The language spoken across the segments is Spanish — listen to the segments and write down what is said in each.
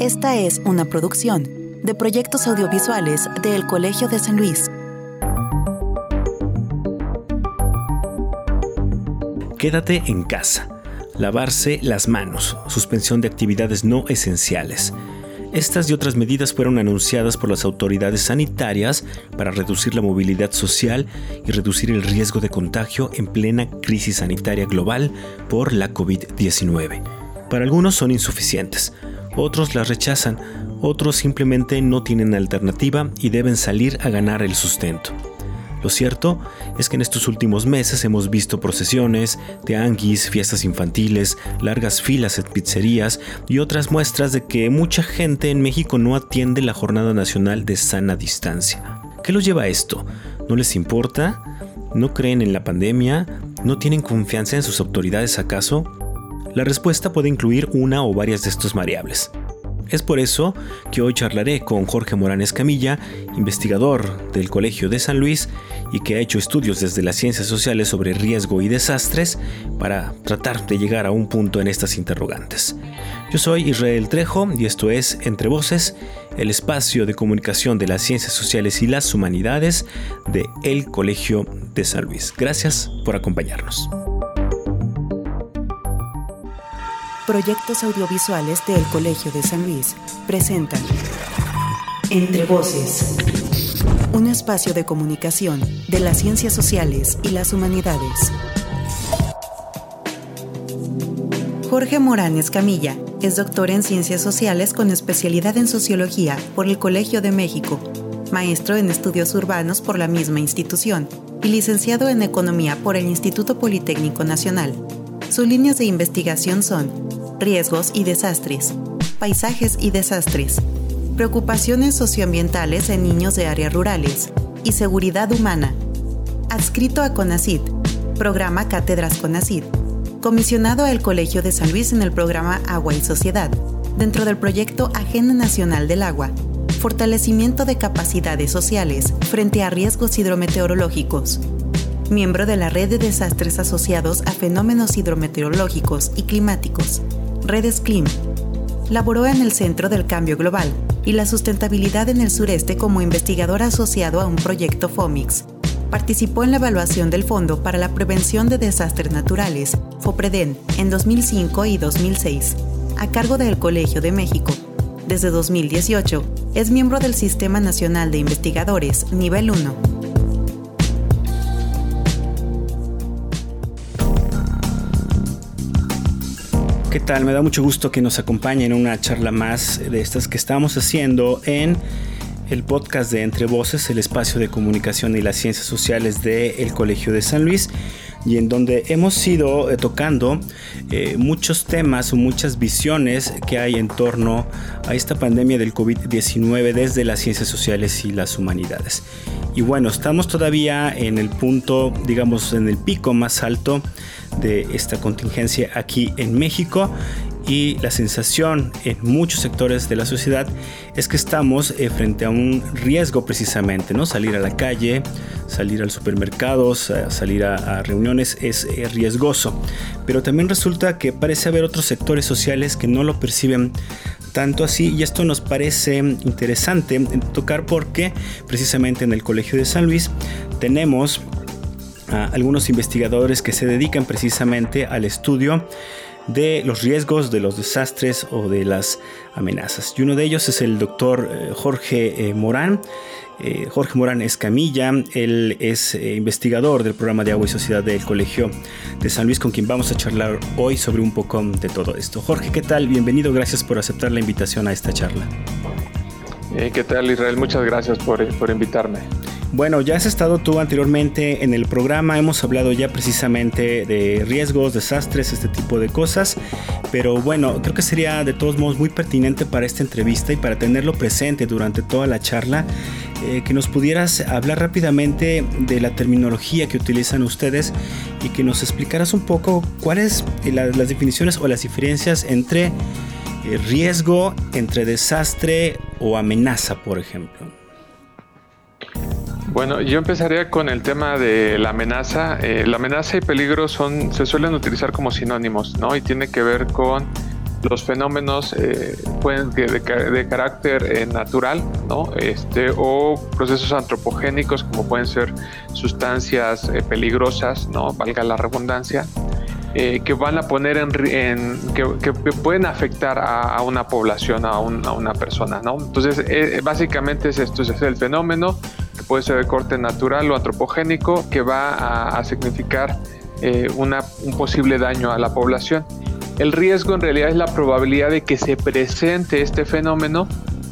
Esta es una producción de proyectos audiovisuales del Colegio de San Luis. Quédate en casa. Lavarse las manos. Suspensión de actividades no esenciales. Estas y otras medidas fueron anunciadas por las autoridades sanitarias para reducir la movilidad social y reducir el riesgo de contagio en plena crisis sanitaria global por la COVID-19. Para algunos son insuficientes, otros las rechazan, otros simplemente no tienen alternativa y deben salir a ganar el sustento. Lo cierto es que en estos últimos meses hemos visto procesiones, teanguis, fiestas infantiles, largas filas en pizzerías y otras muestras de que mucha gente en México no atiende la Jornada Nacional de Sana Distancia. ¿Qué los lleva a esto? ¿No les importa? ¿No creen en la pandemia? ¿No tienen confianza en sus autoridades acaso? La respuesta puede incluir una o varias de estas variables. Es por eso que hoy charlaré con Jorge Morán Escamilla, investigador del Colegio de San Luis y que ha hecho estudios desde las ciencias sociales sobre riesgo y desastres para tratar de llegar a un punto en estas interrogantes. Yo soy Israel Trejo y esto es Entre Voces, el espacio de comunicación de las ciencias sociales y las humanidades de El Colegio de San Luis. Gracias por acompañarnos. Proyectos audiovisuales del Colegio de San Luis presentan Entre Voces, un espacio de comunicación de las ciencias sociales y las humanidades. Jorge Morán Escamilla es doctor en Ciencias Sociales con especialidad en Sociología por el Colegio de México, maestro en Estudios Urbanos por la misma institución y licenciado en Economía por el Instituto Politécnico Nacional. Sus líneas de investigación son riesgos y desastres, paisajes y desastres, preocupaciones socioambientales en niños de áreas rurales y seguridad humana. Adscrito a CONACID, programa Cátedras CONACID, comisionado al Colegio de San Luis en el programa Agua y Sociedad, dentro del proyecto Agenda Nacional del Agua, fortalecimiento de capacidades sociales frente a riesgos hidrometeorológicos miembro de la Red de Desastres Asociados a Fenómenos Hidrometeorológicos y Climáticos, Redes Clim. Laboró en el Centro del Cambio Global y la Sustentabilidad en el Sureste como investigador asociado a un proyecto FOMIX. Participó en la evaluación del Fondo para la Prevención de Desastres Naturales, FOPREDEN, en 2005 y 2006, a cargo del Colegio de México. Desde 2018, es miembro del Sistema Nacional de Investigadores, Nivel 1. ¿Qué tal? Me da mucho gusto que nos acompañen en una charla más de estas que estamos haciendo en el podcast de Entre Voces, el espacio de comunicación y las ciencias sociales del Colegio de San Luis y en donde hemos ido eh, tocando eh, muchos temas o muchas visiones que hay en torno a esta pandemia del COVID-19 desde las ciencias sociales y las humanidades. Y bueno, estamos todavía en el punto, digamos, en el pico más alto de esta contingencia aquí en México y la sensación en muchos sectores de la sociedad es que estamos eh, frente a un riesgo precisamente, ¿no? Salir a la calle, salir al supermercado, salir a, reuniones es eh, riesgoso, pero también resulta que parece haber otros sectores sociales que no lo perciben tanto así y esto nos parece interesante tocar porque precisamente en el Colegio de San Luis tenemos algunos investigadores que se dedican precisamente al estudio de los riesgos, de los desastres o de las amenazas. Y uno de ellos es el doctor eh, Jorge eh, Morán. Eh, Jorge Morán Escamilla, él es investigador del programa de agua y sociedad del Colegio de San Luis, con quien vamos a charlar hoy sobre un poco de todo esto. Jorge, ¿qué tal? Bienvenido, gracias por aceptar la invitación a esta charla. ¿Qué tal Israel? Muchas gracias por, por invitarme. Bueno, ya has estado tú anteriormente en el programa, hemos hablado ya precisamente de riesgos, desastres, este tipo de cosas, pero bueno, creo que sería de todos modos muy pertinente para esta entrevista y para tenerlo presente durante toda la charla, eh, que nos pudieras hablar rápidamente de la terminología que utilizan ustedes y que nos explicaras un poco cuáles eh, las definiciones o las diferencias entre eh, riesgo, entre desastre o amenaza, por ejemplo. Bueno, yo empezaría con el tema de la amenaza. Eh, la amenaza y peligro son, se suelen utilizar como sinónimos, ¿no? Y tiene que ver con los fenómenos eh, de, de carácter eh, natural, ¿no? Este, o procesos antropogénicos como pueden ser sustancias eh, peligrosas, ¿no? Valga la redundancia, que van a poner en, que, pueden afectar a, una población, a, una persona, ¿no? Entonces, básicamente es esto, es el fenómeno que puede ser de corte natural o antropogénico que va a, a significar una, un posible daño a la población. El riesgo en realidad es la probabilidad de que se presente este fenómeno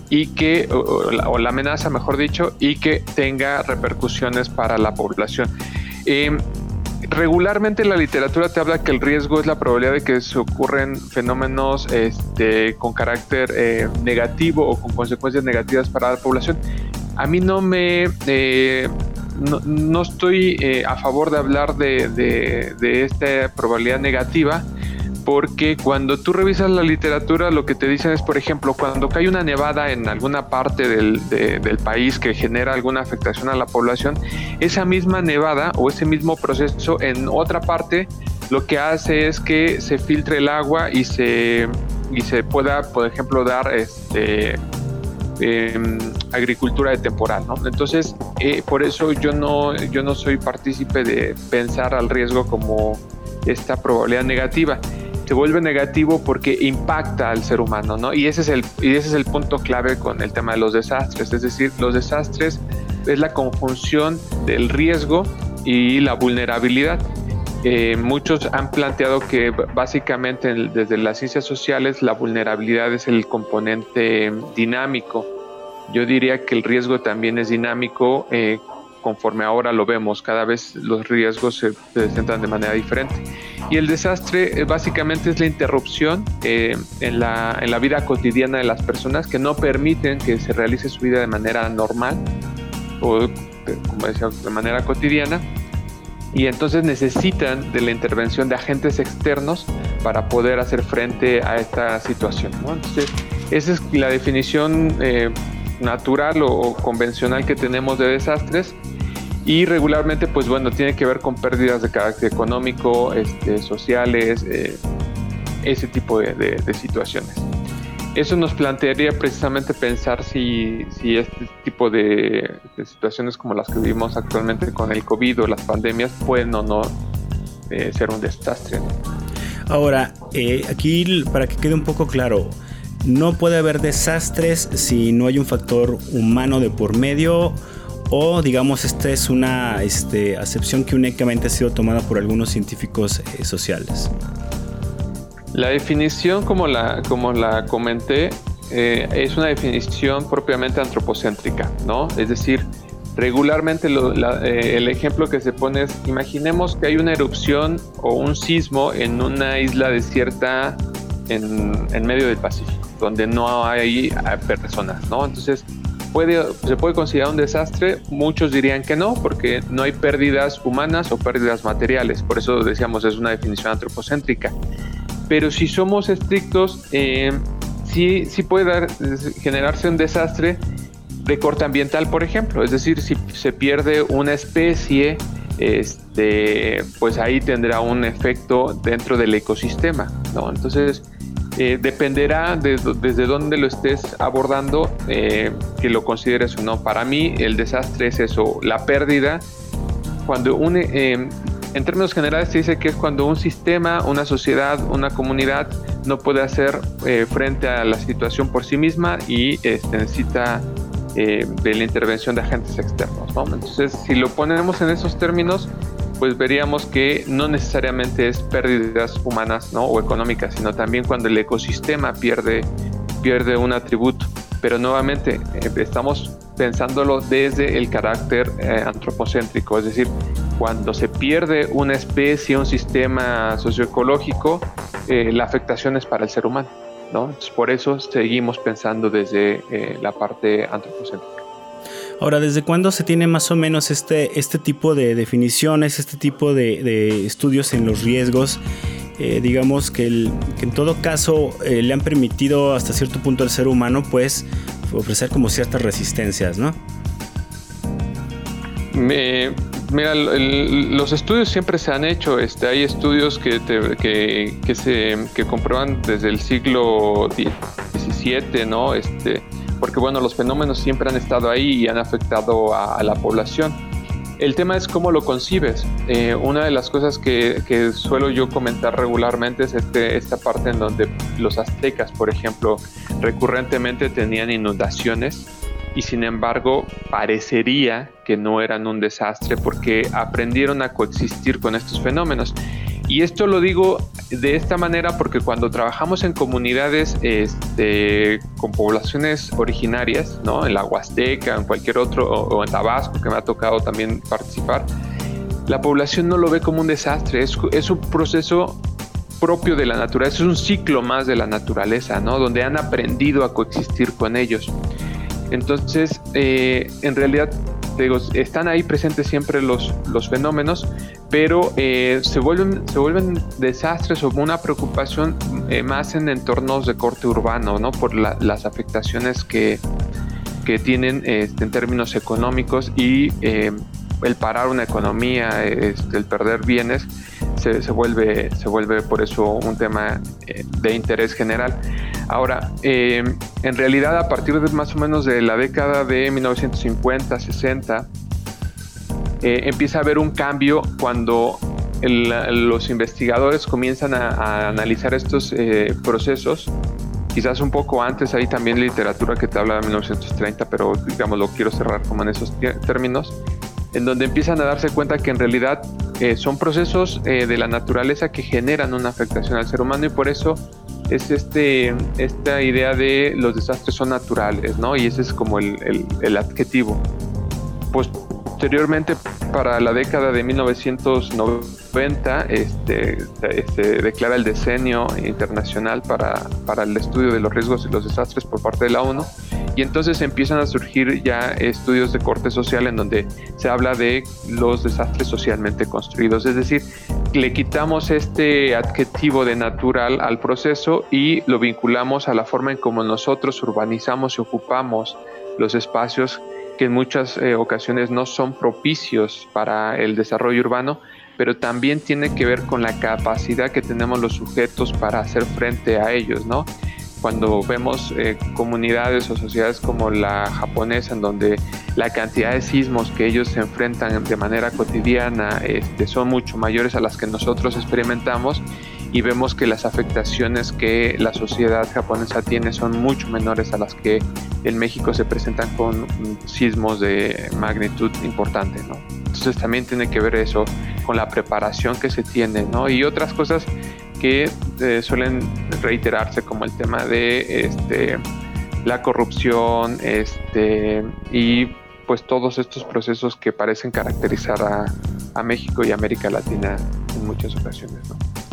y que, o, la, amenaza mejor dicho, y que tenga repercusiones para la población. Em, regularmente la literatura te habla que el riesgo es la probabilidad de que se ocurren fenómenos este, con carácter eh, negativo o con consecuencias negativas para la población. A mí no me... Eh, no, estoy eh, a favor de hablar de, de esta probabilidad negativa porque cuando tú revisas la literatura lo que te dicen es, por ejemplo, cuando cae una nevada en alguna parte del, país que genera alguna afectación a la población, esa misma nevada o ese mismo proceso en otra parte lo que hace es que se filtre el agua y se, y se pueda, por ejemplo, dar este, em, agricultura de temporal, ¿no? Entonces, eh, por eso yo no, yo no soy partícipe de pensar al riesgo como esta probabilidad negativa se vuelve negativo porque impacta al ser humano, ¿no? Y ese es el, y ese es el punto clave con el tema de los desastres, es decir, los desastres es la conjunción del riesgo y la vulnerabilidad. Eh, muchos han planteado que básicamente desde las ciencias sociales la vulnerabilidad es el componente dinámico. Yo diría que el riesgo también es dinámico eh, conforme ahora lo vemos, cada vez los riesgos se presentan de manera diferente. Y el desastre eh, básicamente es la interrupción eh, en, la, en la vida cotidiana de las personas que no permiten que se realice su vida de manera normal o, eh, como decía, de manera cotidiana. Y entonces necesitan de la intervención de agentes externos para poder hacer frente a esta situación. Entonces, esa es la definición natural o convencional que tenemos de desastres y regularmente pues bueno tiene que ver con pérdidas de carácter económico, este, sociales, eh, ese tipo de, situaciones. Eso nos plantearía precisamente pensar si, si este tipo de, situaciones como las que vivimos actualmente con el COVID o las pandemias pueden o no eh, ser un desastre. Ahora, eh, aquí para que quede un poco claro, no puede haber desastres si no hay un factor humano de por medio o digamos esta es una este, acepción que únicamente ha sido tomada por algunos científicos eh, sociales? La definición, como la, como la comenté, eh, es una definición propiamente antropocéntrica, ¿no? Es decir, regularmente eh, el ejemplo que se pone es, imaginemos que hay una erupción o un sismo en una isla desierta en, en medio del Pacífico, donde no hay personas, ¿no? Entonces, se puede considerar un desastre, muchos dirían que no, porque no hay pérdidas humanas o pérdidas materiales, por eso decíamos es una definición antropocéntrica. Pero si somos estrictos, eh, sí, sí puede generarse un desastre de corte ambiental, por ejemplo, es decir, si se pierde una especie, este, pues ahí tendrá un efecto dentro del ecosistema, ¿no? Entonces, eh, dependerá de, desde dónde lo estés abordando eh, que lo consideres o no. Para mí el desastre es eso, la pérdida. Cuando un, eh, en términos generales se dice que es cuando un sistema, una sociedad, una comunidad no puede hacer frente a la situación por sí misma y este, necesita de la intervención de agentes externos. Entonces, si lo ponemos en esos términos, pues veríamos que no necesariamente es pérdidas humanas ¿no? o económicas, sino también cuando el ecosistema pierde, pierde un atributo. Pero nuevamente eh, estamos pensándolo desde el carácter eh, antropocéntrico, es decir, cuando se pierde una especie, un sistema socioecológico, eh, la afectación es para el ser humano. ¿no? por eso seguimos pensando desde la parte antropocéntrica. Ahora, ¿desde cuándo se tiene más o menos este, este tipo de definiciones, este tipo de, estudios en los riesgos? Eh, digamos que, en todo caso eh, le han permitido hasta cierto punto al ser humano pues ofrecer como ciertas resistencias, ¿no? Mira, los estudios siempre se han hecho. Este, hay estudios que, que, se que comprueban desde el siglo XVII, ¿no? Este, porque bueno, los fenómenos siempre han estado ahí y han afectado a, la población. El tema es cómo lo concibes. Eh, una de las cosas que, que, suelo yo comentar regularmente es este, esta parte en donde los aztecas, por ejemplo, recurrentemente tenían inundaciones y sin embargo parecería que no eran un desastre porque aprendieron a coexistir con estos fenómenos. Y esto lo digo de esta manera porque cuando trabajamos en comunidades este, con poblaciones originarias, ¿no? en la Huasteca, en cualquier otro, o, en Tabasco, que me ha tocado también participar, la población no lo ve como un desastre, es, es un proceso propio de la naturaleza, es un ciclo más de la naturaleza, ¿no? donde han aprendido a coexistir con ellos. Entonces, eh, en realidad, digo, están ahí presentes siempre los, los fenómenos, pero eh, se, vuelven, se vuelven desastres o una preocupación eh, más en entornos de corte urbano, ¿no? Por las afectaciones que, que tienen este, en términos económicos y el parar una economía, este, el perder bienes, se, se, vuelve, se vuelve por eso un tema de interés general. Ahora, eh, en realidad a partir de más o menos de la década de 1950, 60, eh, empieza a haber un cambio cuando los investigadores comienzan a, analizar estos eh, procesos. Quizás un poco antes hay también literatura que te habla de 1930, pero digamos lo quiero cerrar como en esos términos, en donde empiezan a darse cuenta que en realidad son procesos de la naturaleza que generan una afectación al ser humano y por eso es este, esta idea de los desastres son naturales, ¿no? Y ese es como el, el, adjetivo. Pues posteriormente, para la década de 1990, este, se declara el decenio internacional para, para el estudio de los riesgos y los desastres por parte de la ONU. Y entonces empiezan a surgir ya estudios de corte social en donde se habla de los desastres socialmente construidos, es decir, le quitamos este adjetivo de natural al proceso y lo vinculamos a la forma en cómo nosotros urbanizamos y ocupamos los espacios que en muchas eh, ocasiones no son propicios para el desarrollo urbano, pero también tiene que ver con la capacidad que tenemos los sujetos para hacer frente a ellos, ¿no? cuando vemos eh, comunidades o sociedades como la japonesa, en donde la cantidad de sismos que ellos se enfrentan de manera cotidiana este, son mucho mayores a las que nosotros experimentamos y vemos que las afectaciones que la sociedad japonesa tiene son mucho menores a las que en México se presentan con sismos de magnitud importante, ¿no? Entonces también tiene que ver eso con la preparación que se tiene, ¿no? Y otras cosas que eh, suelen reiterarse como el tema de este, la corrupción este, y pues todos estos procesos que parecen caracterizar a, México y América Latina en muchas ocasiones.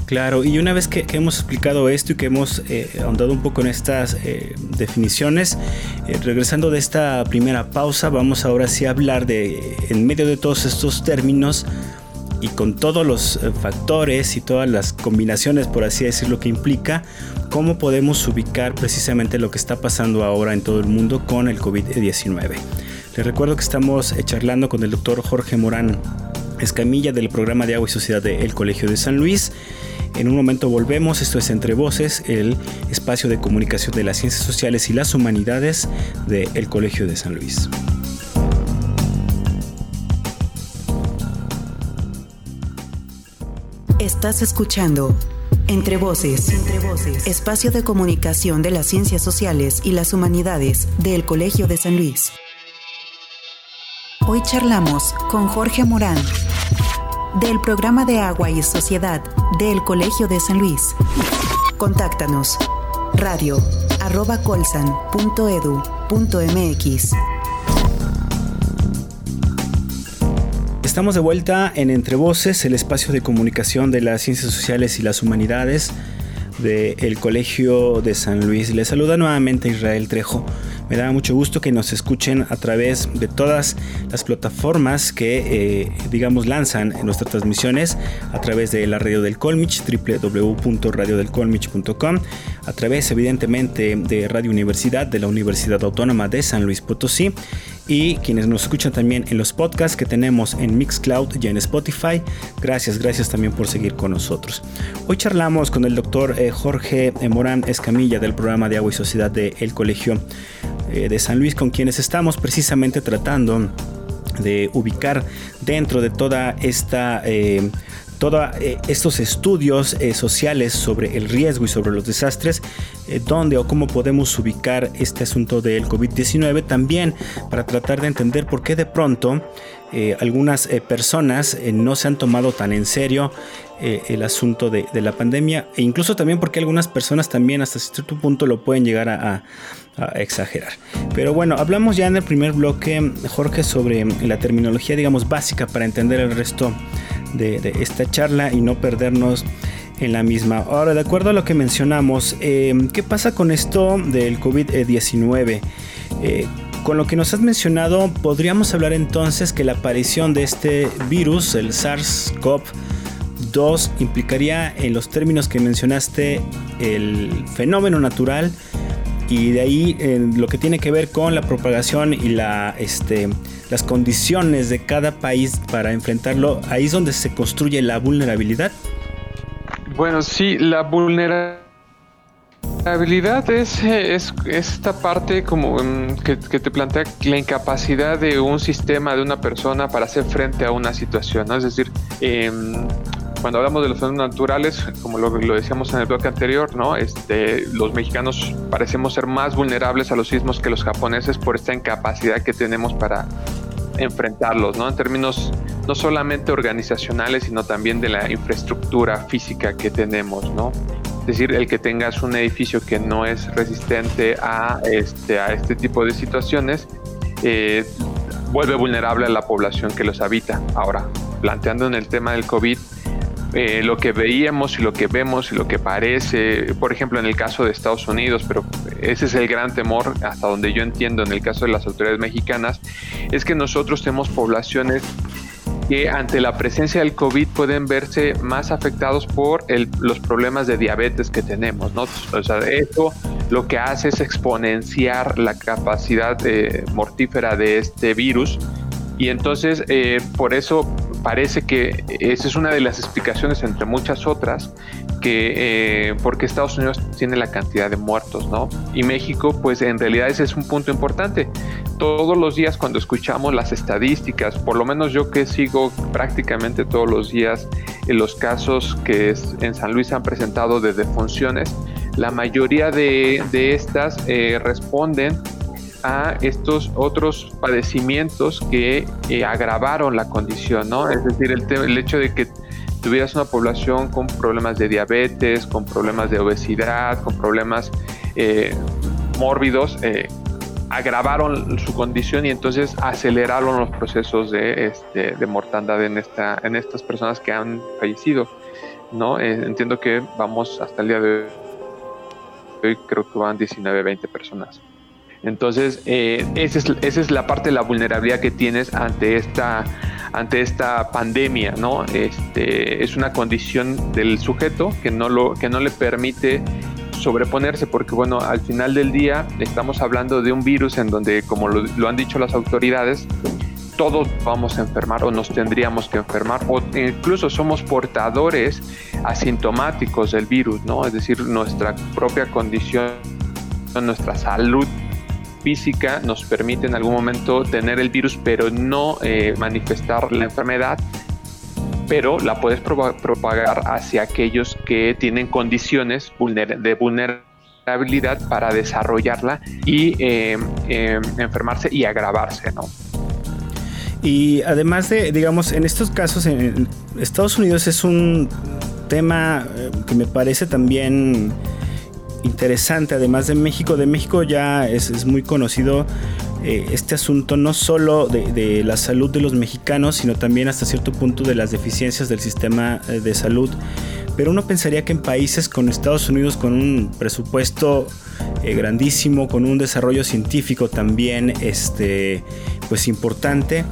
Claro, y una vez que, hemos explicado esto y que hemos eh, ahondado un poco en estas eh, definiciones, regresando de esta primera pausa, vamos ahora sí a hablar de, en medio de todos estos términos, y con todos los eh, factores y todas las combinaciones, por así decirlo, que implica, cómo podemos ubicar precisamente lo que está pasando ahora en todo el mundo con el COVID-19. Les recuerdo que estamos eh, charlando con el doctor Jorge Morán Escamilla del programa de Agua y Sociedad del Colegio de San Luis. En un momento volvemos, esto es Entre Voces, el espacio de comunicación de las ciencias sociales y las humanidades del Colegio de San Luis. Estás escuchando Entre Voces, Entre Voces, espacio de comunicación de las ciencias sociales y las humanidades del Colegio de San Luis. Hoy charlamos con Jorge Morán del programa de Agua y Sociedad del Colegio de San Luis. Contáctanos radio Estamos de vuelta en Entre Voces, el espacio de comunicación de las ciencias sociales y las humanidades del Colegio de San Luis. Les saluda nuevamente Israel Trejo. Me da mucho gusto que nos escuchen a través de todas las plataformas que, eh, digamos, lanzan nuestras transmisiones a través de la radio del Colmich, www.radiodelcolmich.com, a través, evidentemente, de Radio Universidad, de la Universidad Autónoma de San Luis Potosí y quienes nos escuchan también en los podcasts que tenemos en Mixcloud y en Spotify. Gracias, gracias también por seguir con nosotros. Hoy charlamos con el doctor eh, Jorge eh, Morán Escamilla del programa de Agua y Sociedad del Colegio eh, de San Luis, con quienes estamos precisamente tratando de ubicar dentro de toda esta todos eh, estos estudios eh, sociales sobre el riesgo y sobre los desastres, eh, dónde o cómo podemos ubicar este asunto del COVID-19, también para tratar de entender por qué de pronto algunas personas no se han tomado tan en serio el asunto de, la pandemia e incluso también porque algunas personas también hasta cierto punto lo pueden llegar a, a exagerar. Pero bueno, hablamos ya en el primer bloque, Jorge, sobre la terminología, digamos, básica para entender el resto de, esta charla y no perdernos en la misma. Ahora, de acuerdo a lo que mencionamos, eh, ¿qué pasa con esto del COVID-19? Eh, con lo que nos has mencionado, podríamos hablar entonces que la aparición de este virus, el SARS-CoV-2, implicaría en los términos que mencionaste el fenómeno natural y de ahí en lo que tiene que ver con la propagación y la este, las condiciones de cada país para enfrentarlo, ahí es donde se construye la vulnerabilidad. Bueno, sí, la vulnerabilidad es, es, esta parte como mm, que, te plantea la incapacidad de un sistema, de una persona para hacer frente a una situación, Es decir, em, cuando hablamos de los fenómenos naturales, como lo, lo, decíamos en el bloque anterior, ¿no? Este, los mexicanos parecemos ser más vulnerables a los sismos que los japoneses por esta incapacidad que tenemos para enfrentarlos, ¿no? En términos no solamente organizacionales, sino también de la infraestructura física que tenemos, ¿no? Es decir, el que tengas un edificio que no es resistente a este, a este tipo de situaciones, eh, vuelve vulnerable a la población que los habita. Ahora, planteando en el tema del COVID, eh, lo que veíamos y lo que vemos y lo que parece, por ejemplo en el caso de Estados Unidos, pero ese es el gran temor hasta donde yo entiendo en el caso de las autoridades mexicanas, es que nosotros tenemos poblaciones que ante la presencia del COVID pueden verse más afectados por los problemas de diabetes que tenemos, ¿no? O sea, eso lo que hace es exponenciar la capacidad eh, mortífera de este virus y entonces eh, por eso parece que esa es una de las explicaciones entre muchas otras que eh, porque Estados Unidos tiene la cantidad de muertos, ¿no? Y México, pues en realidad ese es un punto importante. Todos los días cuando escuchamos las estadísticas, por lo menos yo que sigo prácticamente todos los días en los casos que en San Luis han presentado de defunciones, la mayoría de, estas eh, responden a estos otros padecimientos que eh, agravaron la condición, ¿no? Es decir, el, el hecho de que tuvieras una población con problemas de diabetes, con problemas de obesidad, con problemas eh, mórbidos, eh, agravaron su condición y entonces aceleraron los procesos de, este, de mortandad en, esta, en estas personas que han fallecido. ¿no? entiendo que vamos hasta el día de hoy, creo que van 19, 20 personas. Entonces, eh, esa, es, la parte de la vulnerabilidad que tienes ante esta, ante esta pandemia, ¿no? Este, es una condición del sujeto que no, lo, que no le permite sobreponerse, porque bueno, al final del día estamos hablando de un virus en donde, como lo, lo han dicho las autoridades, todos vamos a enfermar o nos tendríamos que enfermar o incluso somos portadores asintomáticos del virus, ¿no? Es decir, nuestra propia condición, nuestra salud física nos permite en algún momento tener el virus, pero no eh, manifestar la enfermedad, pero la puedes propagar hacia aquellos que tienen condiciones de vulnerabilidad para desarrollarla y em, em, enfermarse y agravarse, ¿no? Y además de, digamos, en estos casos, en Estados Unidos es un tema eh, que me parece también interesante, además de México. De México ya es, muy conocido eh, este asunto, no solo de, la salud de los mexicanos, sino también hasta cierto punto de las deficiencias del sistema eh, de salud. Pero uno pensaría que en países con Estados Unidos, con un presupuesto eh, grandísimo, con un desarrollo científico también este, pues importante,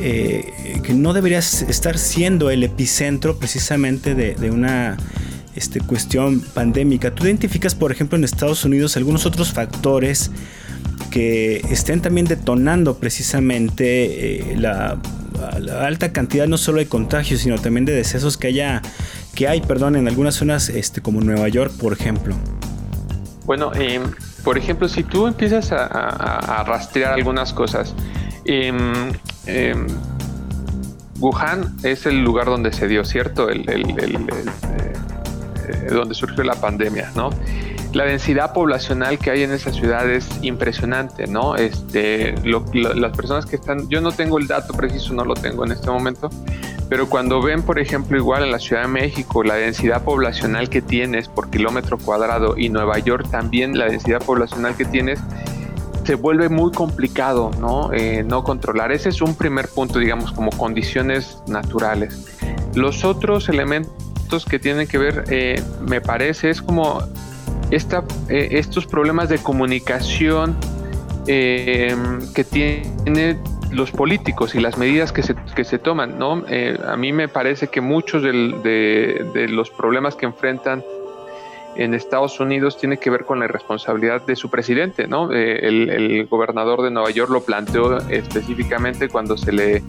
que no deberías estar siendo el epicentro precisamente de una este, cuestión pandémica. ¿Tú identificas, por ejemplo, en Estados Unidos algunos otros factores que estén también detonando precisamente eh, la, alta cantidad no solo de contagios, sino también de decesos que haya que hay, perdón, en algunas zonas este, como Nueva York, por ejemplo. Bueno, em, por ejemplo, si tú empiezas a, rastrear algunas cosas, em, em, Wuhan es el lugar donde se dio, ¿cierto? El, eh, donde surgió la pandemia, ¿no? La densidad poblacional que hay en esa ciudad es impresionante, ¿no? Este, las personas que están, yo no tengo el dato preciso, no lo tengo en este momento, pero cuando ven, por ejemplo, igual en la Ciudad de México, la densidad poblacional que tienes por kilómetro cuadrado y Nueva York también la densidad poblacional que tienes, se vuelve muy complicado, ¿no? Eh, no controlar. Ese es un primer punto, digamos, como condiciones naturales. Los otros elementos que tienen que ver, eh, me parece, es como esta, eh, estos problemas de comunicación que tiene los políticos y las medidas que se, que se toman, ¿no? Eh, a mí me parece que muchos de, los problemas que enfrentan en Estados Unidos tiene que ver con la irresponsabilidad de su presidente, ¿no? Eh, el, gobernador de Nueva York lo planteó específicamente cuando se le,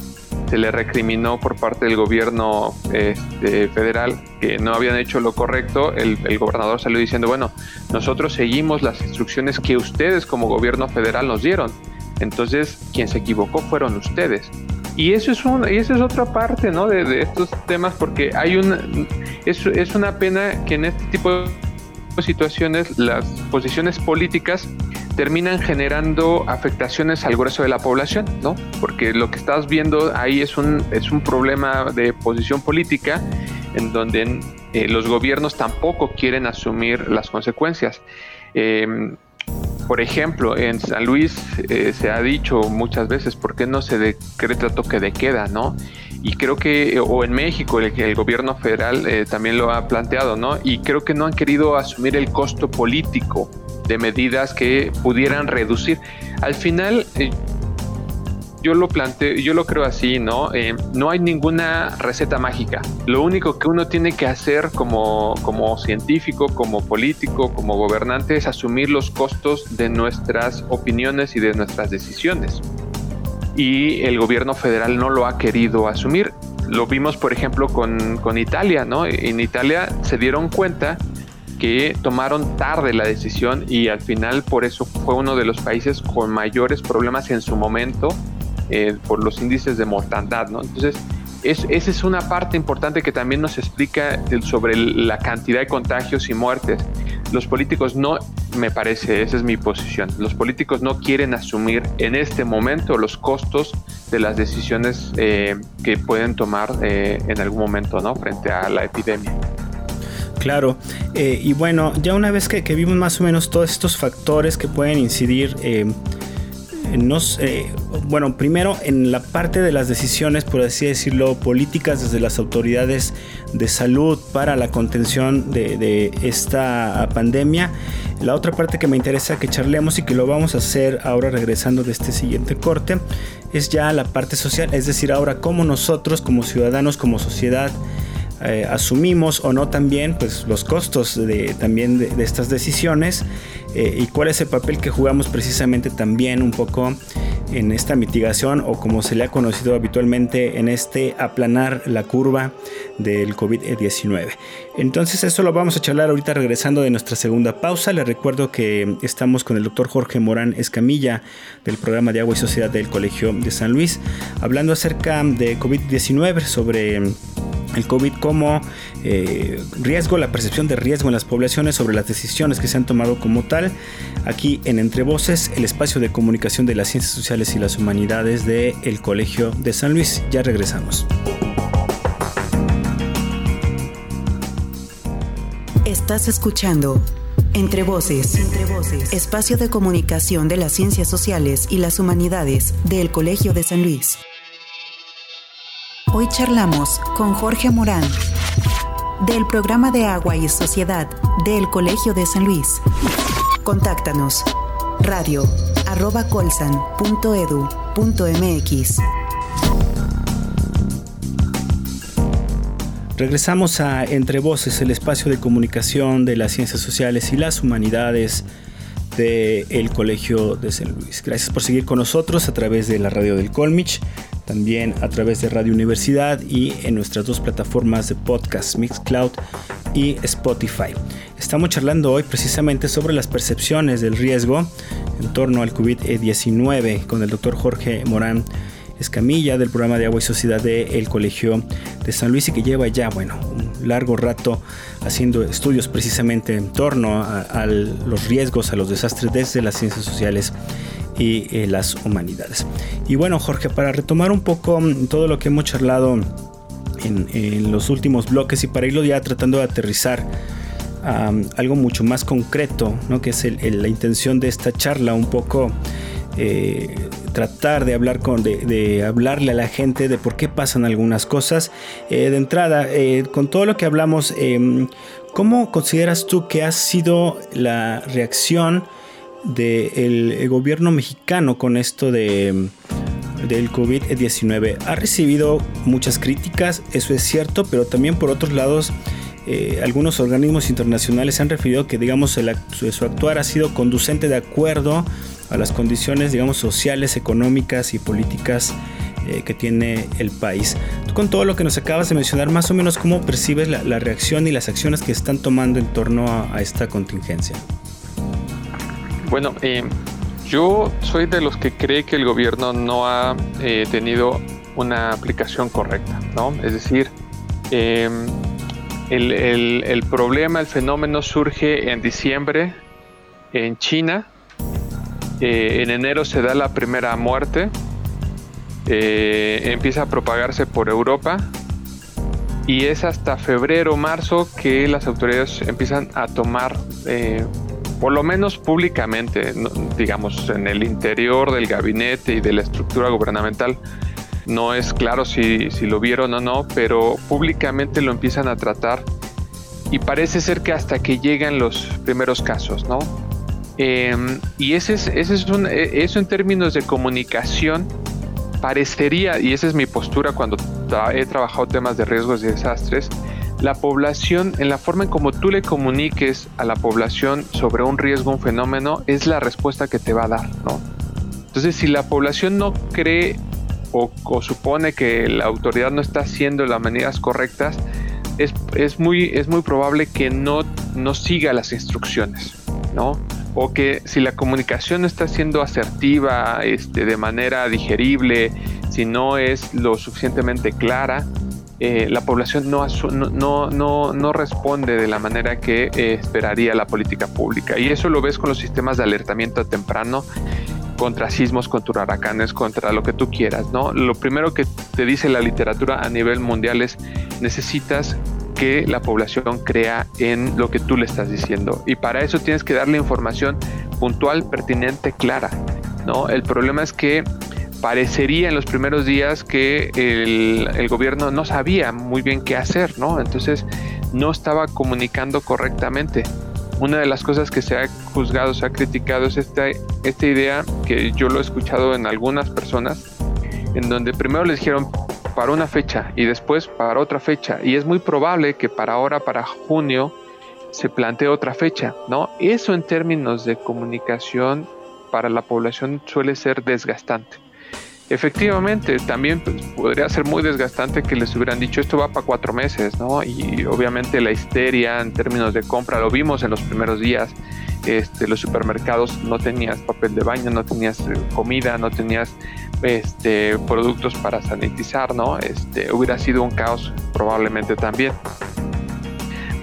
se le recriminó por parte del gobierno este, federal que no habían hecho lo correcto. El, gobernador salió diciendo, bueno, nosotros seguimos las instrucciones que ustedes como gobierno federal nos dieron entonces, quien se equivocó fueron ustedes. Y eso es, una, y eso es otra parte ¿no? de, estos temas, porque hay una, es, es una pena que en este tipo de situaciones las posiciones políticas terminan generando afectaciones al grueso de la población, ¿no? Porque lo que estás viendo ahí es un, es un problema de posición política en donde eh, los gobiernos tampoco quieren asumir las consecuencias. Eh, por ejemplo, en San Luis eh, se ha dicho muchas veces, ¿por qué no se decreta toque de queda, no? Y creo que, o en México, el, el gobierno federal eh, también lo ha planteado, ¿no? Y creo que no han querido asumir el costo político de medidas que pudieran reducir. Al final, eh, yo lo planteo, yo lo creo así, ¿no? Eh, no hay ninguna receta mágica. Lo único que uno tiene que hacer como, como científico, como político, como gobernante es asumir los costos de nuestras opiniones y de nuestras decisiones. Y el gobierno federal no lo ha querido asumir. Lo vimos, por ejemplo, con, con Italia, ¿no? En Italia se dieron cuenta que tomaron tarde la decisión y al final por eso fue uno de los países con mayores problemas en su momento eh, por los índices de mortandad, ¿no? Entonces, es, esa es una parte importante que también nos explica sobre la cantidad de contagios y muertes. Los políticos no, me parece, esa es mi posición, los políticos no quieren asumir en este momento los costos de las decisiones eh, que pueden tomar eh, en algún momento, ¿no? Frente a la epidemia. Claro, y bueno, ya una vez que, vimos más o menos todos estos factores que pueden incidir nos, bueno, primero en la parte de las decisiones, por así decirlo, políticas desde las autoridades de salud para la contención de, esta pandemia. La otra parte que me interesa que charlemos y que lo vamos a hacer ahora regresando de este siguiente corte es ya la parte social, es decir, ahora cómo nosotros como ciudadanos, como sociedad, eh, asumimos o no también pues, los costos de, también de, estas decisiones eh, y cuál es el papel que jugamos precisamente también un poco en esta mitigación o como se le ha conocido habitualmente en este aplanar la curva del COVID-19. Entonces eso lo vamos a charlar ahorita regresando de nuestra segunda pausa. Les recuerdo que estamos con el doctor Jorge Morán Escamilla del programa de agua y sociedad del Colegio de San Luis hablando acerca de COVID-19 sobre el COVID como eh, riesgo, la percepción de riesgo en las poblaciones sobre las decisiones que se han tomado como tal. Aquí en Entre Voces, el espacio de comunicación de las ciencias sociales y las humanidades del el Colegio de San Luis. Ya regresamos. Estás escuchando Entre Voces, Entre Voces, espacio de comunicación de las ciencias sociales y las humanidades del Colegio de San Luis. Hoy charlamos con Jorge Morán del programa de Agua y Sociedad del Colegio de San Luis. Contáctanos radio arroba. Regresamos a Entre Voces, el espacio de comunicación de las ciencias sociales y las humanidades del Colegio de San Luis. Gracias por seguir con nosotros a través de la radio del Colmich, también a través de Radio Universidad y en nuestras dos plataformas de podcast, Mixcloud y Spotify. Estamos charlando hoy precisamente sobre las percepciones del riesgo en torno al COVID-19 con el doctor Jorge Morán Escamilla del programa de Agua y Sociedad del Colegio de San Luis y que lleva ya, bueno, un largo rato haciendo estudios precisamente en torno a, los riesgos, a los desastres desde las ciencias sociales y eh, las humanidades. Y bueno, Jorge, para retomar un poco todo lo que hemos charlado en, los últimos bloques y para irlo ya tratando de aterrizar a algo mucho más concreto, ¿no? que es la intención de esta charla, un poco eh, tratar de hablar con, de, hablarle a la gente de por qué pasan algunas cosas. Eh, de entrada, con todo lo que hablamos, em, ¿cómo consideras tú que ha sido la reacción del gobierno mexicano con esto de del COVID-19 ha recibido muchas críticas, eso es cierto, pero también por otros lados eh, algunos organismos internacionales han referido que digamos su actuar ha sido conducente de acuerdo a las condiciones, digamos, sociales, económicas y políticas eh, que tiene el país. con todo lo que nos acabas de mencionar, más o menos cómo percibes la, reacción y las acciones que están tomando en torno a, esta contingencia. Bueno, eh, yo soy de los que cree que el gobierno no ha eh, tenido una aplicación correcta, ¿no? Es decir, em, el, problema, el fenómeno surge en diciembre en China, eh, en enero se da la primera muerte, empieza a propagarse por Europa. Y es hasta febrero, marzo que las autoridades empiezan a tomar, por lo menos públicamente, digamos, en el interior del gabinete y de la estructura gubernamental, no es claro si, si lo vieron o no, pero públicamente lo empiezan a tratar y parece ser que hasta que llegan los primeros casos, ¿no? Em, y ese es, ese es un, e, eso en términos de comunicación parecería, y esa es mi postura cuando he trabajado temas de riesgos y desastres, la población, en la forma en como tú le comuniques a la población sobre un riesgo, un fenómeno, es la respuesta que te va a dar, ¿no? Entonces, si la población no cree o, supone que la autoridad no está haciendo las maneras correctas, es, es, muy, es muy probable que no, no siga las instrucciones, ¿no? o que si la comunicación no está siendo asertiva, este, de manera digerible, si no es lo suficientemente clara, eh, la población no, no, no, no, responde de la manera que eh, esperaría la política pública. Y eso lo ves con los sistemas de alertamiento temprano contra sismos, contra huracanes, contra lo que tú quieras, ¿no? Lo primero que te dice la literatura a nivel mundial es necesitas que la población crea en lo que tú le estás diciendo. Y para eso tienes que darle información puntual, pertinente, clara. ¿no? El problema es que parecería en los primeros días que el, gobierno no sabía muy bien qué hacer, ¿no? Entonces no estaba comunicando correctamente. Una de las cosas que se ha juzgado, se ha criticado es esta, esta idea que yo lo he escuchado en algunas personas, en donde primero les dijeron para una fecha y después para otra fecha. Y es muy probable que para ahora, para junio, se plantee otra fecha, ¿no? Eso en términos de comunicación para la población suele ser desgastante. Efectivamente, también pues, podría ser muy desgastante que les hubieran dicho esto va para cuatro meses, ¿no? Y obviamente la histeria en términos de compra lo vimos en los primeros días. Este, los supermercados no tenías papel de baño, no tenías eh, comida, no tenías este, productos para sanitizar, ¿no? Este, hubiera sido un caos probablemente también.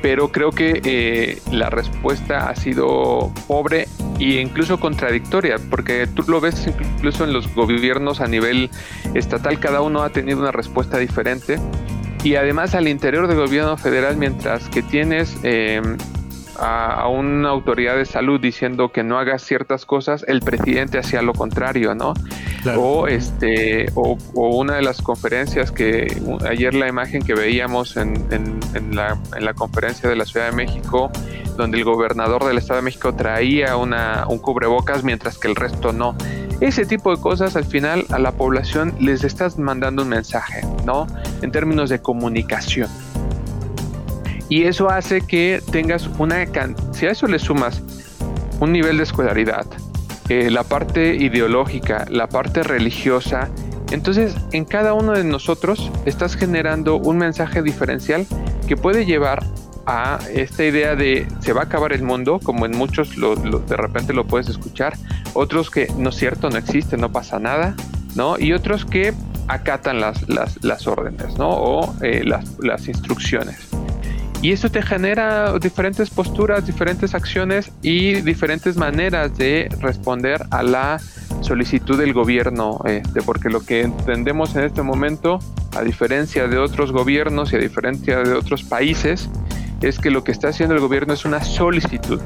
Pero creo que eh, la respuesta ha sido pobre e incluso contradictoria, porque tú lo ves incluso en los gobiernos a nivel estatal, cada uno ha tenido una respuesta diferente. Y además al interior del gobierno federal, mientras que tienes eh, a, una autoridad de salud diciendo que no haga ciertas cosas, el presidente hacía lo contrario, ¿no? O este, o, una de las conferencias que ayer la imagen que veíamos en, en, la, en, la, conferencia de la Ciudad de México, donde el gobernador del Estado de México traía una, un cubrebocas mientras que el resto no. Ese tipo de cosas al final a la población les estás mandando un mensaje, ¿no? En términos de comunicación. Y eso hace que tengas una si a eso le sumas un nivel de escolaridad, eh, la parte ideológica, la parte religiosa, entonces en cada uno de nosotros estás generando un mensaje diferencial que puede llevar a esta idea de se va a acabar el mundo, como en muchos de repente lo puedes escuchar, otros que no es cierto, no existe, no pasa nada, ¿no? Y otros que acatan las, las, órdenes, ¿no? O eh, las, las instrucciones. Y eso te genera diferentes posturas, diferentes acciones y diferentes maneras de responder a la solicitud del gobierno, este, porque lo que entendemos en este momento, a diferencia de otros gobiernos y a diferencia de otros países, es que lo que está haciendo el gobierno es una solicitud,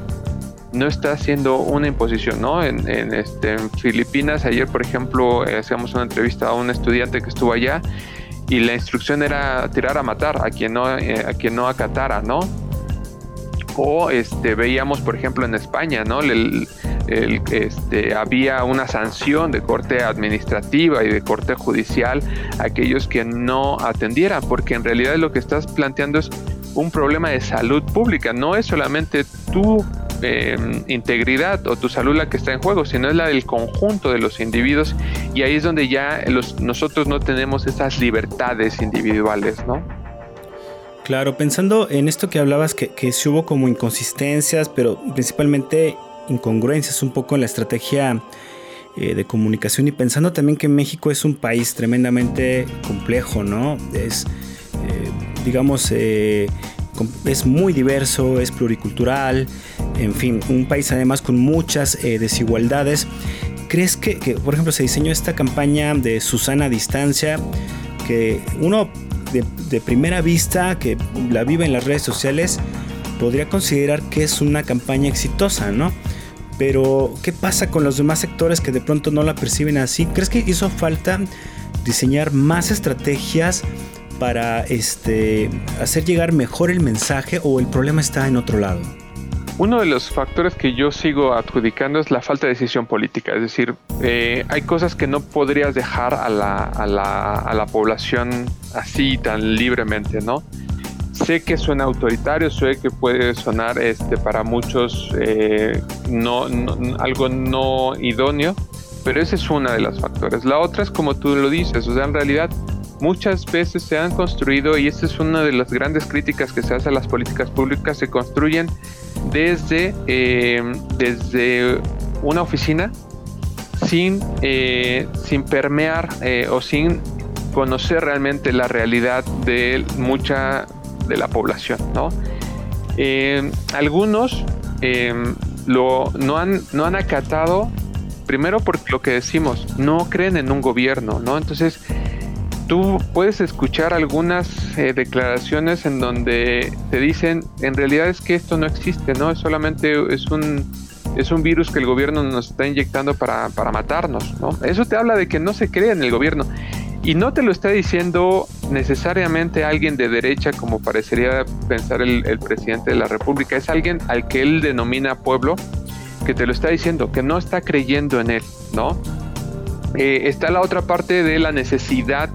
no está haciendo una imposición, ¿no? En, este, Filipinas, ayer, por ejemplo, eh, hacíamos una entrevista a un estudiante que estuvo allá y la instrucción era tirar a matar a quien no, eh, a quien no acatara, ¿no? O este, veíamos, por ejemplo, en España, ¿no? El, este, había una sanción de corte administrativa y de corte judicial a aquellos que no atendieran, porque en realidad lo que estás planteando es un problema de salud pública, no es solamente tu eh, integridad o tu salud la que está en juego, sino es la del conjunto de los individuos y ahí es donde ya los, nosotros no tenemos esas libertades individuales, ¿no? Claro, pensando en esto que hablabas, que, que hubo como inconsistencias, pero principalmente incongruencias un poco en la estrategia eh, de comunicación y pensando también que México es un país tremendamente complejo, ¿no? Es, eh, digamos, eh, es muy diverso, es pluricultural, en fin, un país además con muchas desigualdades. ¿Crees que, que, por ejemplo, se diseñó esta campaña de Susana a Distancia, que uno de, de primera vista, que la vive en las redes sociales, podría considerar que es una campaña exitosa, ¿no? Pero, ¿qué pasa con los demás sectores que de pronto no la perciben así? ¿Crees que hizo falta diseñar más estrategias para este, hacer llegar mejor el mensaje o el problema está en otro lado? Uno de los factores que yo sigo adjudicando es la falta de decisión política, es decir, eh, hay cosas que no podrías dejar a la, a la, a la población así tan libremente, ¿no? sé que suena autoritario, sé que puede sonar este, para muchos eh, no, algo no idóneo, pero ese es uno de los factores. La otra es como tú lo dices, o sea, en realidad muchas veces se han construido, y esta es una de las grandes críticas que se hace a las políticas públicas, se construyen desde, eh, desde una oficina sin, eh, sin permear o sin conocer realmente la realidad de mucha de la población, ¿no? Eh, algunos eh, lo, no, han, no han acatado, primero porque lo que decimos, no creen en un gobierno, ¿no? Entonces, tú puedes escuchar algunas eh, declaraciones en donde te dicen, en realidad es que esto no existe, ¿no? Es solamente es un, es un virus que el gobierno nos está inyectando para, para matarnos, ¿no? Eso te habla de que no se cree en el gobierno. Y no te lo está diciendo necesariamente alguien de derecha, como parecería pensar el, presidente de la República. Es alguien al que él denomina pueblo, que te lo está diciendo, que no está creyendo en él, ¿no? Eh, está la otra parte de la necesidad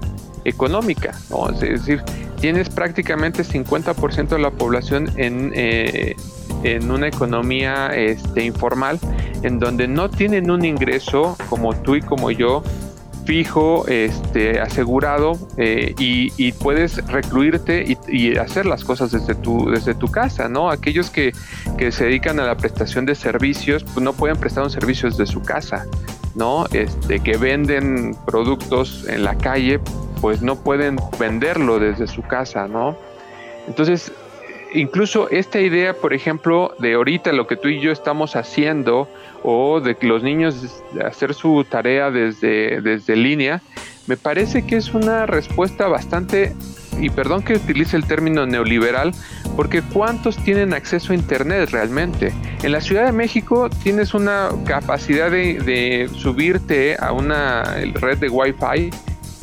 económica, ¿no? Es decir, tienes prácticamente 50% de la población en, eh, en una economía este, informal, en donde no tienen un ingreso como tú y como yo, fijo, este, asegurado eh, y, puedes recluirte y, hacer las cosas desde tu, desde tu casa, ¿no? Aquellos que, se dedican a la prestación de servicios, pues no pueden prestar un servicio desde su casa, ¿no? Este, que venden productos en la calle, pues no pueden venderlo desde su casa, ¿no? Entonces, incluso esta idea, por ejemplo, de ahorita lo que tú y yo estamos haciendo, o de que los niños hacer su tarea desde, desde línea, me parece que es una respuesta bastante, y perdón que utilice el término neoliberal, porque ¿cuántos tienen acceso a Internet realmente? En la Ciudad de México tienes una capacidad de, subirte a una red de Wi-Fi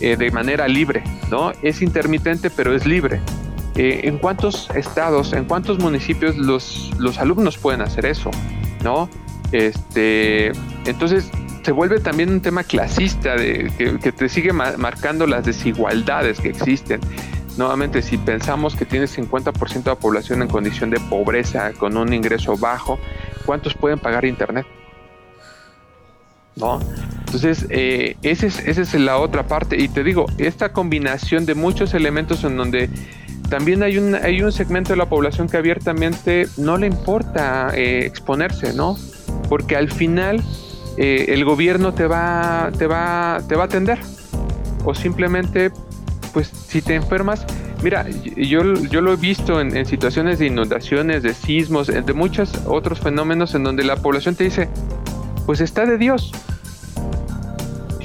eh, de manera libre, ¿no? Es intermitente, pero es libre. Eh, ¿En cuántos estados, en cuántos municipios los, los alumnos pueden hacer eso? ¿No? Este, entonces se vuelve también un tema clasista de, que, te sigue marcando las desigualdades que existen. Nuevamente, si pensamos que tienes 50% de la población en condición de pobreza con un ingreso bajo, ¿cuántos pueden pagar internet? ¿No? Entonces, eh, esa es, es la otra parte. Y te digo, esta combinación de muchos elementos en donde también hay un, hay un segmento de la población que abiertamente no le importa eh, exponerse, ¿no? Porque al final eh, el gobierno te va, te, va, te va a atender. O simplemente, pues si te enfermas, mira, yo, yo lo he visto en, en situaciones de inundaciones, de sismos, de muchos otros fenómenos en donde la población te dice, pues está de Dios,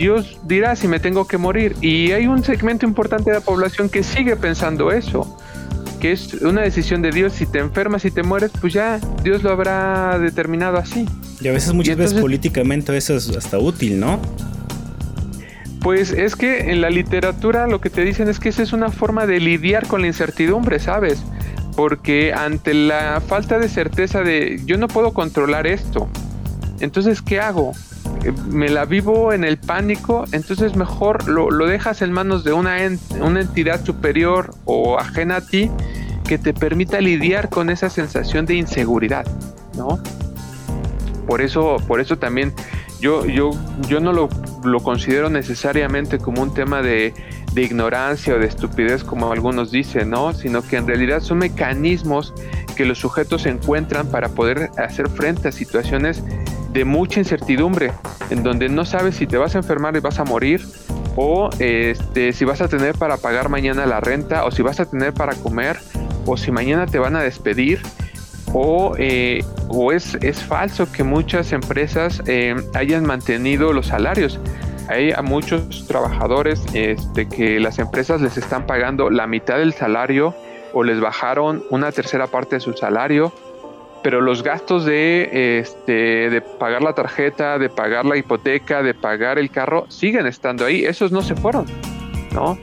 Dios dirá si me tengo que morir. Y hay un segmento importante de la población que sigue pensando eso, que es una decisión de Dios. Si te enfermas y te mueres, pues ya Dios lo habrá determinado así. Y a veces, muchas veces políticamente eso es hasta útil, ¿no? Pues es que en la literatura lo que te dicen es que esa es una forma de lidiar con la incertidumbre, ¿sabes? Porque ante la falta de certeza de yo no puedo controlar esto, entonces ¿qué hago? me la vivo en el pánico, entonces mejor lo, dejas en manos de una, una entidad superior o ajena a ti que te permita lidiar con esa sensación de inseguridad, ¿no? Por eso, por eso también yo, yo, yo no lo, lo considero necesariamente como un tema de, de, ignorancia o de estupidez como algunos dicen, ¿no? Sino que en realidad son mecanismos que los sujetos encuentran para poder hacer frente a situaciones de mucha incertidumbre, en donde no sabes si te vas a enfermar y vas a morir, o este, si vas a tener para pagar mañana la renta, o si vas a tener para comer, o si mañana te van a despedir, o, eh, o es, es, falso que muchas empresas eh, hayan mantenido los salarios. Hay a muchos trabajadores este, que las empresas les están pagando la mitad del salario o les bajaron una tercera parte de su salario pero los gastos de, este, de pagar la tarjeta, de pagar la hipoteca, de pagar el carro, siguen estando ahí, esos no se fueron, ¿no?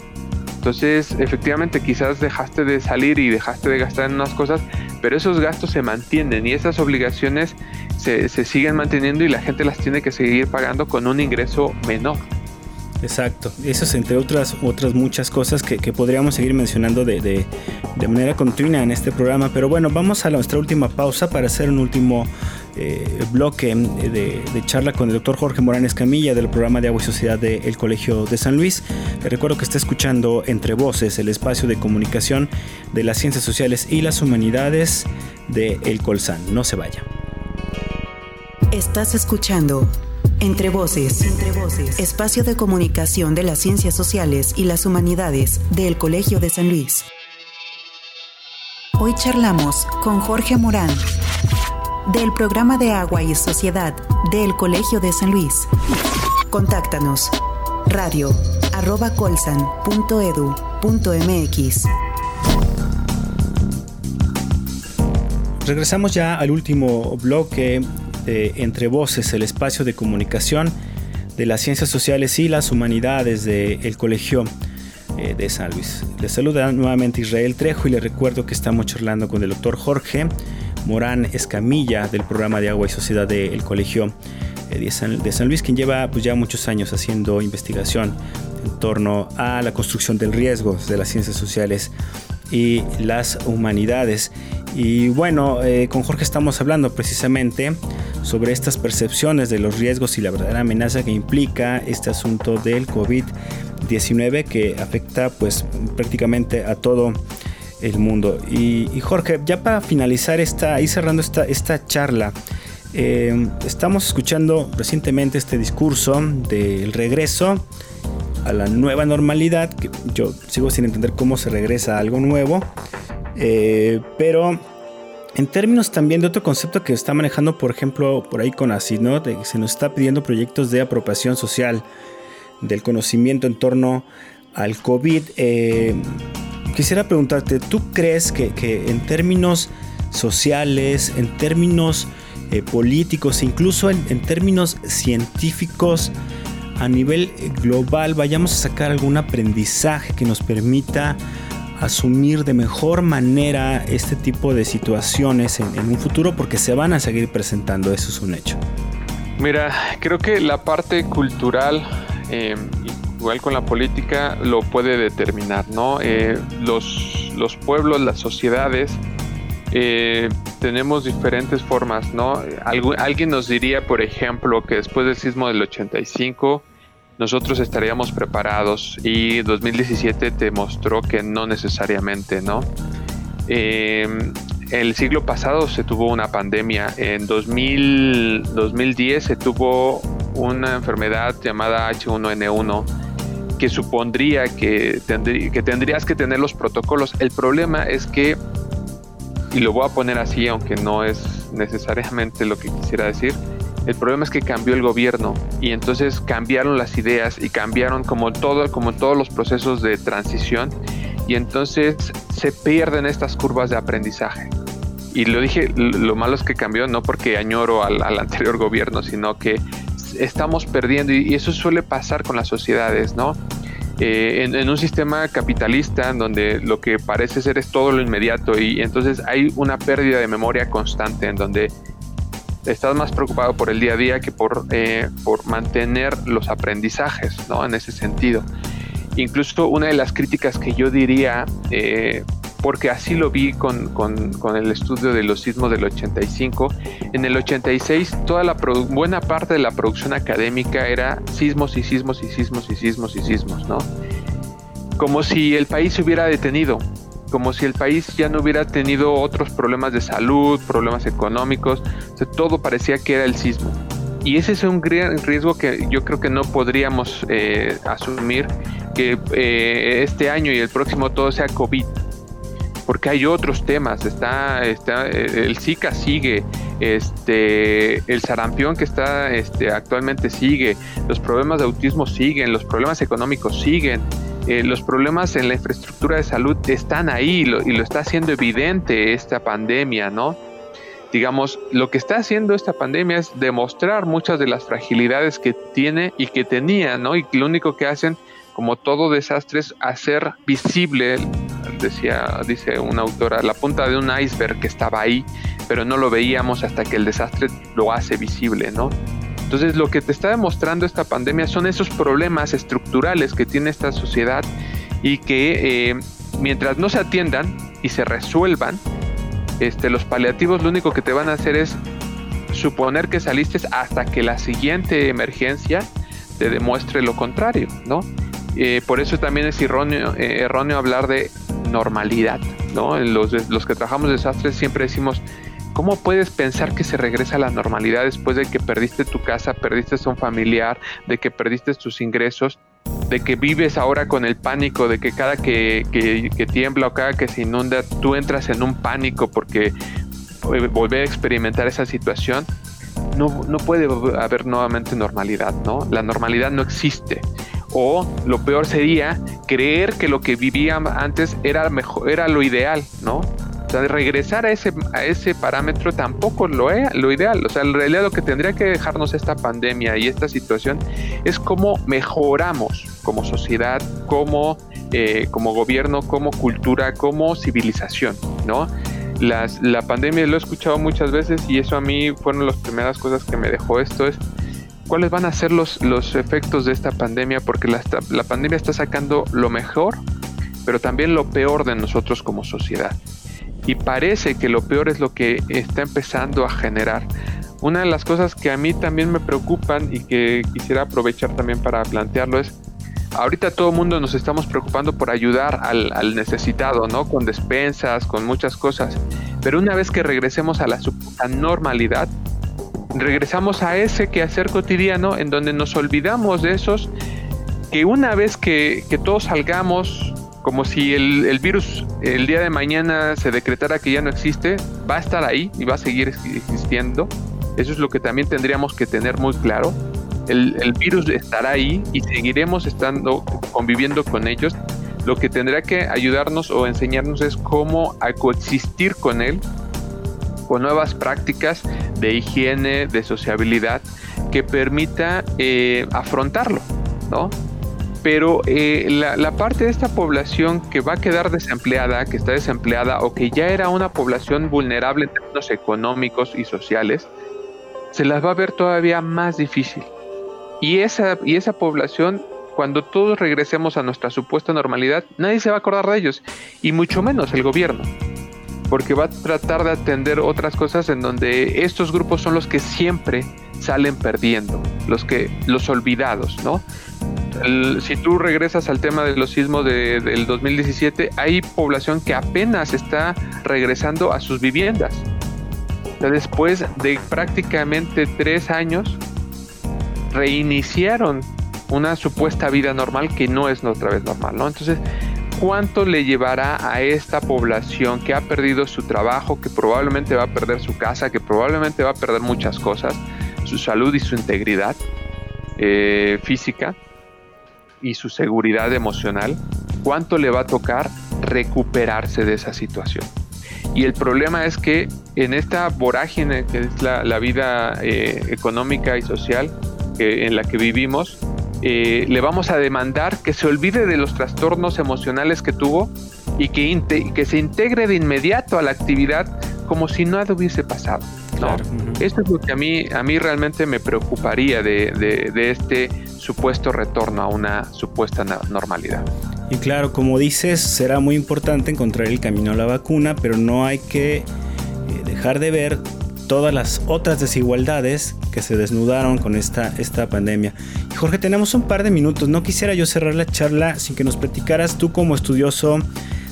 Entonces, efectivamente, quizás dejaste de salir y dejaste de gastar en unas cosas, pero esos gastos se mantienen y esas obligaciones se, se siguen manteniendo y la gente las tiene que seguir pagando con un ingreso menor. Exacto, eso es entre otras, otras muchas cosas que, podríamos seguir mencionando de, de, manera continua en este programa, pero bueno, vamos a nuestra última pausa para hacer un último eh, bloque de, charla con el doctor Jorge Morán Escamilla del programa de Agua y Sociedad del Colegio de San Luis. Le recuerdo que está escuchando Entre Voces, el espacio de comunicación de las ciencias sociales y las humanidades de El Colsan. No se vaya. Estás escuchando entre voces. Entre voces. Espacio de comunicación de las ciencias sociales y las humanidades del Colegio de San Luis. Hoy charlamos con Jorge Morán del programa de Agua y Sociedad del Colegio de San Luis. Contáctanos radio arroba colsan.edu.mx. Regresamos ya al último bloque entre Voces, el espacio de comunicación de las ciencias sociales y las humanidades del Colegio eh, de San Luis. Les saluda nuevamente Israel Trejo y les recuerdo que estamos charlando con el doctor Jorge Morán Escamilla del programa de Agua y Sociedad del Colegio eh, de San, Luis, quien lleva pues, ya muchos años haciendo investigación en torno a la construcción del riesgo de las ciencias sociales y las humanidades. Y bueno, eh, con Jorge estamos hablando precisamente sobre estas percepciones de los riesgos y la verdadera amenaza que implica este asunto del COVID-19 que afecta pues prácticamente a todo el mundo. Y, Jorge, ya para finalizar esta, y cerrando esta, esta charla, eh, estamos escuchando recientemente este discurso del regreso a la nueva normalidad, que yo sigo sin entender cómo se regresa a algo nuevo, eh, pero en términos también de otro concepto que está manejando, por ejemplo, por ahí con ACID, ¿no? se nos está pidiendo proyectos de apropiación social del conocimiento en torno al COVID. Eh, quisiera preguntarte, ¿tú crees que, en términos sociales, en términos eh, políticos, incluso en, términos científicos, a nivel global, vayamos a sacar algún aprendizaje que nos permita asumir de mejor manera este tipo de situaciones en, un futuro porque se van a seguir presentando, eso es un hecho. Mira, creo que la parte cultural, em, igual con la política, lo puede determinar, ¿no? Eh, los, los, pueblos, las sociedades, eh, tenemos diferentes formas, ¿no? alguien nos diría, por ejemplo, que después del sismo del 85 nosotros estaríamos preparados y 2017 te mostró que no necesariamente, ¿no? Em, el siglo pasado se tuvo una pandemia, en 2000, 2010 se tuvo una enfermedad llamada H1N1 que supondría que, que tendrías que tener los protocolos. El problema es que, y lo voy a poner así, aunque no es necesariamente lo que quisiera decir, el problema es que cambió el gobierno y entonces cambiaron las ideas y cambiaron como todo, como todos los procesos de transición y entonces se pierden estas curvas de aprendizaje. Y lo dije, lo malo es que cambió no porque añoro al, anterior gobierno, sino que estamos perdiendo y, eso suele pasar con las sociedades, ¿no? Eh, en, en, un sistema capitalista donde lo que parece ser es todo lo inmediato y entonces hay una pérdida de memoria constante en donde estás más preocupado por el día a día que por, eh, por mantener los aprendizajes, ¿no? En ese sentido. Incluso una de las críticas que yo diría, eh, porque así lo vi con, con, con, el estudio de los sismos del 85, en el 86 toda la buena parte de la producción académica era sismos y sismos y sismos y sismos y sismos, ¿no? Como si el país se hubiera detenido, como si el país ya no hubiera tenido otros problemas de salud, problemas económicos, todo parecía que era el sismo. Y ese es un riesgo que yo creo que no podríamos eh, asumir que eh, este año y el próximo todo sea COVID, porque hay otros temas, está, está eh, el Zika sigue, este, el sarampión que está este, actualmente sigue, los problemas de autismo siguen, los problemas económicos siguen. Eh, los problemas en la infraestructura de salud están ahí y lo, está haciendo evidente esta pandemia, ¿no? Digamos, lo que está haciendo esta pandemia es demostrar muchas de las fragilidades que tiene y que tenía, ¿no? Y lo único que hacen, como todo desastre, es hacer visible, decía, dice una autora, la punta de un iceberg que estaba ahí, pero no lo veíamos hasta que el desastre lo hace visible, ¿no? Entonces lo que te está demostrando esta pandemia son esos problemas estructurales que tiene esta sociedad y que eh, mientras no se atiendan y se resuelvan, este, los paliativos lo único que te van a hacer es suponer que saliste hasta que la siguiente emergencia te demuestre lo contrario, ¿no? Eh, por eso también es erróneo, eh, erróneo hablar de normalidad, ¿no? Los, los que trabajamos desastres siempre decimos ¿Cómo puedes pensar que se regresa a la normalidad después de que perdiste tu casa, perdiste a un familiar, de que perdiste tus ingresos, de que vives ahora con el pánico, de que cada que, tiembla o cada que se inunda, tú entras en un pánico porque eh, volver a experimentar esa situación? No, no puede haber nuevamente normalidad, ¿no? La normalidad no existe. O lo peor sería creer que lo que vivíamos antes era mejor, era lo ideal, ¿no? O sea, regresar a ese, a ese parámetro tampoco lo es lo ideal. O sea, en realidad lo que tendría que dejarnos esta pandemia y esta situación es cómo mejoramos como sociedad, como, eh, como gobierno, como cultura, como civilización, ¿no? Las, la pandemia lo he escuchado muchas veces y eso a mí fueron las primeras cosas que me dejó esto es cuáles van a ser los, los efectos de esta pandemia porque la, la pandemia está sacando lo mejor pero también lo peor de nosotros como sociedad y parece que lo peor es lo que está empezando a generar. Una de las cosas que a mí también me preocupan y que quisiera aprovechar también para plantearlo es, ahorita todo el mundo nos estamos preocupando por ayudar al, necesitado, ¿no? Con despensas, con muchas cosas. Pero una vez que regresemos a la normalidad, regresamos a ese quehacer cotidiano en donde nos olvidamos de esos que una vez que todos salgamos como si el, virus el día de mañana se decretara que ya no existe, va a estar ahí y va a seguir existiendo. Eso es lo que también tendríamos que tener muy claro. El, virus estará ahí y seguiremos estando conviviendo con ellos. Lo que tendrá que ayudarnos o enseñarnos es cómo coexistir con él con nuevas prácticas de higiene, de sociabilidad que permita eh, afrontarlo, ¿no? Pero eh, la, parte de esta población que va a quedar desempleada, que está desempleada o que ya era una población vulnerable en términos económicos y sociales, se las va a ver todavía más difícil. Y esa, y esa población, cuando todos regresemos a nuestra supuesta normalidad, nadie se va a acordar de ellos, y mucho menos el gobierno. porque va a tratar de atender otras cosas en donde estos grupos son los que siempre salen perdiendo, los que los olvidados, ¿no? Si tú regresas al tema de los sismos del 2017, hay población que apenas está regresando a sus viviendas. después de prácticamente tres años, reiniciaron una supuesta vida normal que no es otra vez normal, ¿no? Entonces, ¿cuánto le llevará a esta población que ha perdido su trabajo, que probablemente va a perder su casa, que probablemente va a perder muchas cosas, su salud y su integridad eh, física y su seguridad emocional? ¿Cuánto le va a tocar recuperarse de esa situación? Y el problema es que en esta vorágine que es la, vida eh, económica y social en la que vivimos, eh, le vamos a demandar que se olvide de los trastornos emocionales que tuvo y que, que se integre de inmediato a la actividad como si nada hubiese pasado. ¿no? Esto es lo que a mí, a mí realmente me preocuparía de, de este supuesto retorno a una supuesta normalidad. Y claro, como dices, será muy importante encontrar el camino a la vacuna, pero no hay que eh, dejar de ver todas las otras desigualdades que se desnudaron con esta, esta pandemia. Y Jorge, tenemos un par de minutos. No quisiera yo cerrar la charla sin que nos platicaras tú como estudioso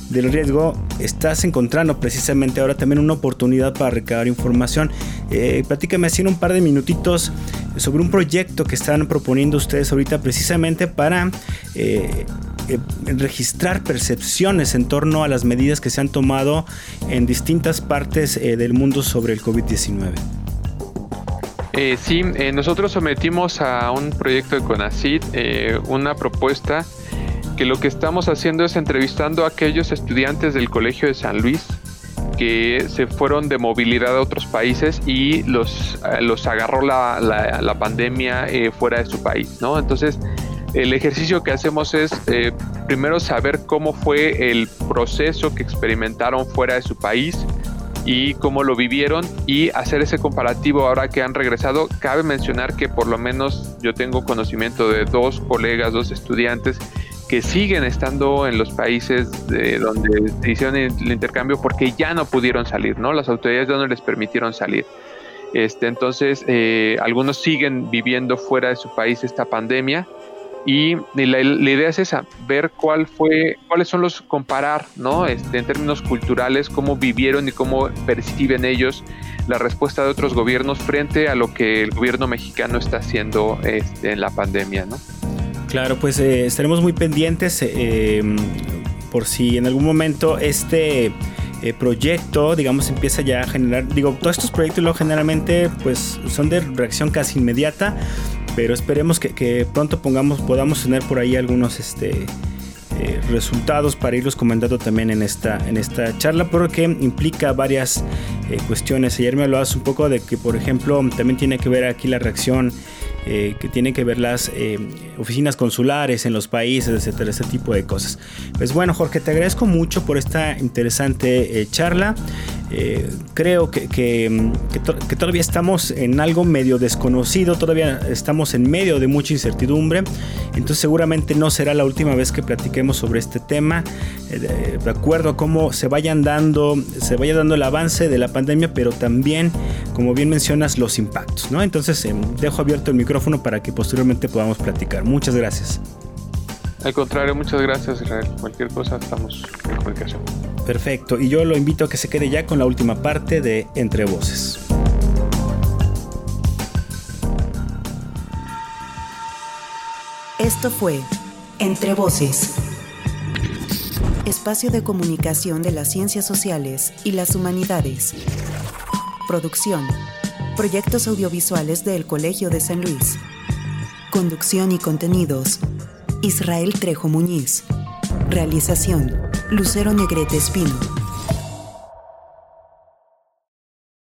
del riesgo, estás encontrando precisamente ahora también una oportunidad para recabar información. Eh, platícame así en un par de minutitos sobre un proyecto que están proponiendo ustedes ahorita precisamente para eh, eh, registrar percepciones en torno a las medidas que se han tomado en distintas partes del mundo sobre el COVID-19. sí, nosotros sometimos a un proyecto de CONACID una propuesta que lo que estamos haciendo es entrevistando a aquellos estudiantes del Colegio de San Luis que se fueron de movilidad a otros países y los, eh, los agarró la, la, pandemia eh, fuera de su país, ¿no? Entonces, el ejercicio que hacemos es eh, primero saber cómo fue el proceso que experimentaron fuera de su país y cómo lo vivieron y hacer ese comparativo ahora que han regresado. Cabe mencionar que por lo menos yo tengo conocimiento de dos colegas, dos estudiantes que siguen estando en los países de donde hicieron el intercambio porque ya no pudieron salir, ¿no? Las autoridades ya no les permitieron salir. Este, entonces, eh, algunos siguen viviendo fuera de su país esta pandemia y la, idea es esa, ver cuál fue, cuáles son los, comparar, ¿no? Este, en términos culturales, cómo vivieron y cómo perciben ellos la respuesta de otros gobiernos frente a lo que el gobierno mexicano está haciendo este, en la pandemia, ¿no? Claro, pues eh, estaremos muy pendientes eh, por si en algún momento este eh, proyecto, digamos, empieza ya a generar, digo, todos estos proyectos luego generalmente pues son de reacción casi inmediata, pero esperemos que, pronto pongamos, podamos tener por ahí algunos este, resultados para irlos comentando también en esta, en esta charla porque implica varias cuestiones. Ayer me hablabas un poco de que, por ejemplo, también tiene que ver aquí la reacción eh, que tienen que ver las eh, oficinas consulares en los países, etcétera, ese tipo de cosas. Pues bueno, Jorge, te agradezco mucho por esta interesante eh, creo que, que, todavía estamos en algo medio desconocido, todavía estamos en medio de mucha incertidumbre, entonces seguramente no será la última vez que platiquemos sobre este tema, de acuerdo a cómo se vayan dando, se vaya dando el avance de la pandemia, pero también, como bien mencionas, los impactos, ¿no? Entonces dejo abierto el micrófono para que posteriormente podamos platicar. Muchas gracias. Al contrario, muchas gracias Israel. Cualquier cosa estamos en comunicación. Perfecto, y yo lo invito a que se quede ya con la última parte de Entre Voces. Esto fue Entre Voces, espacio de comunicación de las ciencias sociales y las humanidades. Producción Proyectos audiovisuales del Colegio de San Luis. Conducción y contenidos. Israel Trejo Muñiz. Realización. Lucero Negrete Espino.